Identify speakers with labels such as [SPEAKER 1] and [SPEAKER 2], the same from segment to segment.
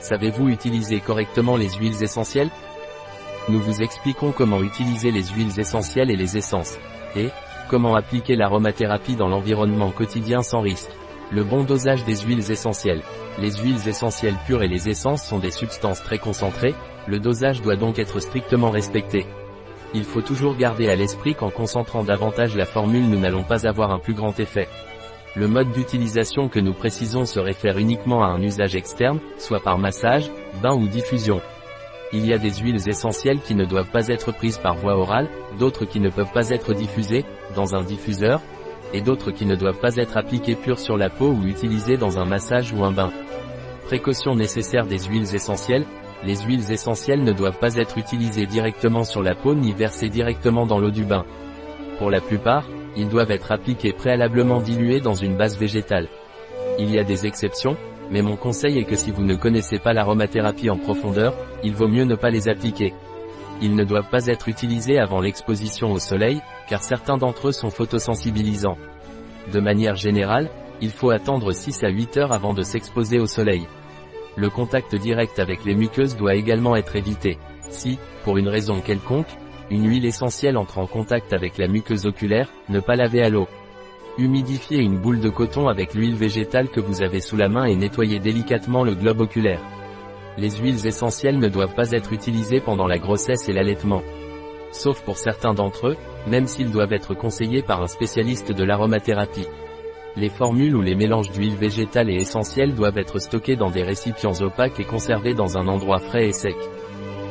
[SPEAKER 1] Savez-vous utiliser correctement les huiles essentielles? Nous vous expliquons comment utiliser les huiles essentielles et les essences. Et, comment appliquer l'aromathérapie dans l'environnement quotidien sans risque. Le bon dosage des huiles essentielles. Les huiles essentielles pures et les essences sont des substances très concentrées, le dosage doit donc être strictement respecté. Il faut toujours garder à l'esprit qu'en concentrant davantage la formule nous n'allons pas avoir un plus grand effet. Le mode d'utilisation que nous précisons se réfère uniquement à un usage externe, soit par massage, bain ou diffusion. Il y a des huiles essentielles qui ne doivent pas être prises par voie orale, d'autres qui ne peuvent pas être diffusées, dans un diffuseur, et d'autres qui ne doivent pas être appliquées pures sur la peau ou utilisées dans un massage ou un bain. Précaution nécessaire des huiles essentielles, les huiles essentielles ne doivent pas être utilisées directement sur la peau ni versées directement dans l'eau du bain. Pour la plupart, ils doivent être appliqués préalablement dilués dans une base végétale. Il y a des exceptions, mais mon conseil est que si vous ne connaissez pas l'aromathérapie en profondeur, il vaut mieux ne pas les appliquer. Ils ne doivent pas être utilisés avant l'exposition au soleil, car certains d'entre eux sont photosensibilisants. De manière générale, il faut attendre 6 à 8 heures avant de s'exposer au soleil. Le contact direct avec les muqueuses doit également être évité. Si, pour une raison quelconque, une huile essentielle entre en contact avec la muqueuse oculaire, ne pas laver à l'eau. Humidifiez une boule de coton avec l'huile végétale que vous avez sous la main et nettoyez délicatement le globe oculaire. Les huiles essentielles ne doivent pas être utilisées pendant la grossesse et l'allaitement. Sauf pour certains d'entre eux, même s'ils doivent être conseillés par un spécialiste de l'aromathérapie. Les formules ou les mélanges d'huile végétale et essentielle doivent être stockés dans des récipients opaques et conservés dans un endroit frais et sec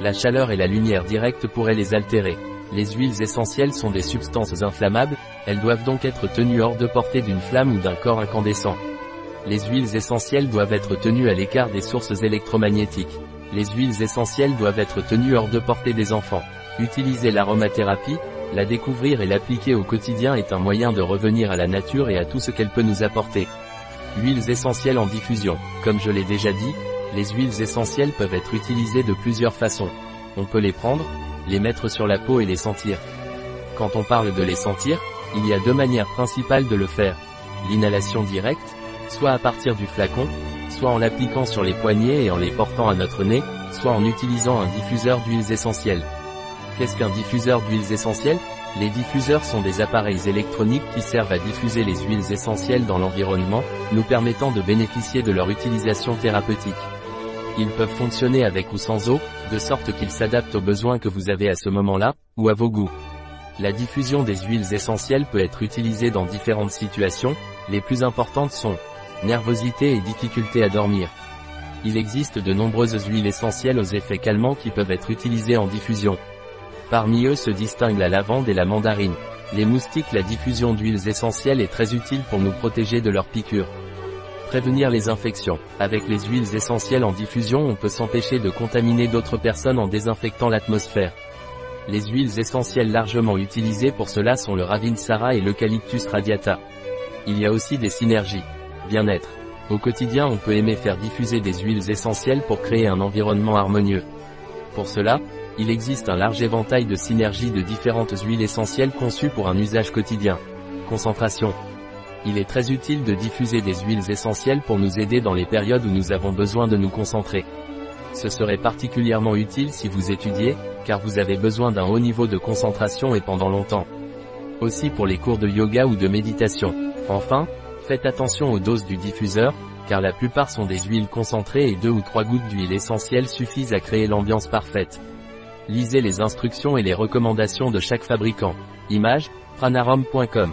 [SPEAKER 1] la chaleur et la lumière directe pourraient les altérer. Les huiles essentielles sont des substances inflammables, elles doivent donc être tenues hors de portée d'une flamme ou d'un corps incandescent. Les huiles essentielles doivent être tenues à l'écart des sources électromagnétiques. Les huiles essentielles doivent être tenues hors de portée des enfants. Utiliser l'aromathérapie, la découvrir et l'appliquer au quotidien est un moyen de revenir à la nature et à tout ce qu'elle peut nous apporter. Huiles essentielles en diffusion. Comme je l'ai déjà dit, les huiles essentielles peuvent être utilisées de plusieurs façons. On peut les prendre, les mettre sur la peau et les sentir. Quand on parle de les sentir, il y a deux manières principales de le faire. L'inhalation directe, soit à partir du flacon, soit en l'appliquant sur les poignets et en les portant à notre nez, soit en utilisant un diffuseur d'huiles essentielles. Qu'est-ce qu'un diffuseur d'huiles essentielles? Les diffuseurs sont des appareils électroniques qui servent à diffuser les huiles essentielles dans l'environnement, nous permettant de bénéficier de leur utilisation thérapeutique. Ils peuvent fonctionner avec ou sans eau, de sorte qu'ils s'adaptent aux besoins que vous avez à ce moment-là, ou à vos goûts. La diffusion des huiles essentielles peut être utilisée dans différentes situations, les plus importantes sont nervosité et difficulté à dormir. Il existe de nombreuses huiles essentielles aux effets calmants qui peuvent être utilisées en diffusion. Parmi eux se distinguent la lavande et la mandarine. Les moustiques La diffusion d'huiles essentielles est très utile pour nous protéger de leurs piqûres. Prévenir les infections. Avec les huiles essentielles en diffusion on peut s'empêcher de contaminer d'autres personnes en désinfectant l'atmosphère. Les huiles essentielles largement utilisées pour cela sont le Ravinsara et l'Eucalyptus radiata. Il y a aussi des synergies. Bien-être. Au quotidien on peut aimer faire diffuser des huiles essentielles pour créer un environnement harmonieux. Pour cela, il existe un large éventail de synergies de différentes huiles essentielles conçues pour un usage quotidien. Concentration il est très utile de diffuser des huiles essentielles pour nous aider dans les périodes où nous avons besoin de nous concentrer. Ce serait particulièrement utile si vous étudiez, car vous avez besoin d'un haut niveau de concentration et pendant longtemps. Aussi pour les cours de yoga ou de méditation. Enfin, faites attention aux doses du diffuseur, car la plupart sont des huiles concentrées et deux ou trois gouttes d'huile essentielle suffisent à créer l'ambiance parfaite. Lisez les instructions et les recommandations de chaque fabricant. Image, pranarom.com.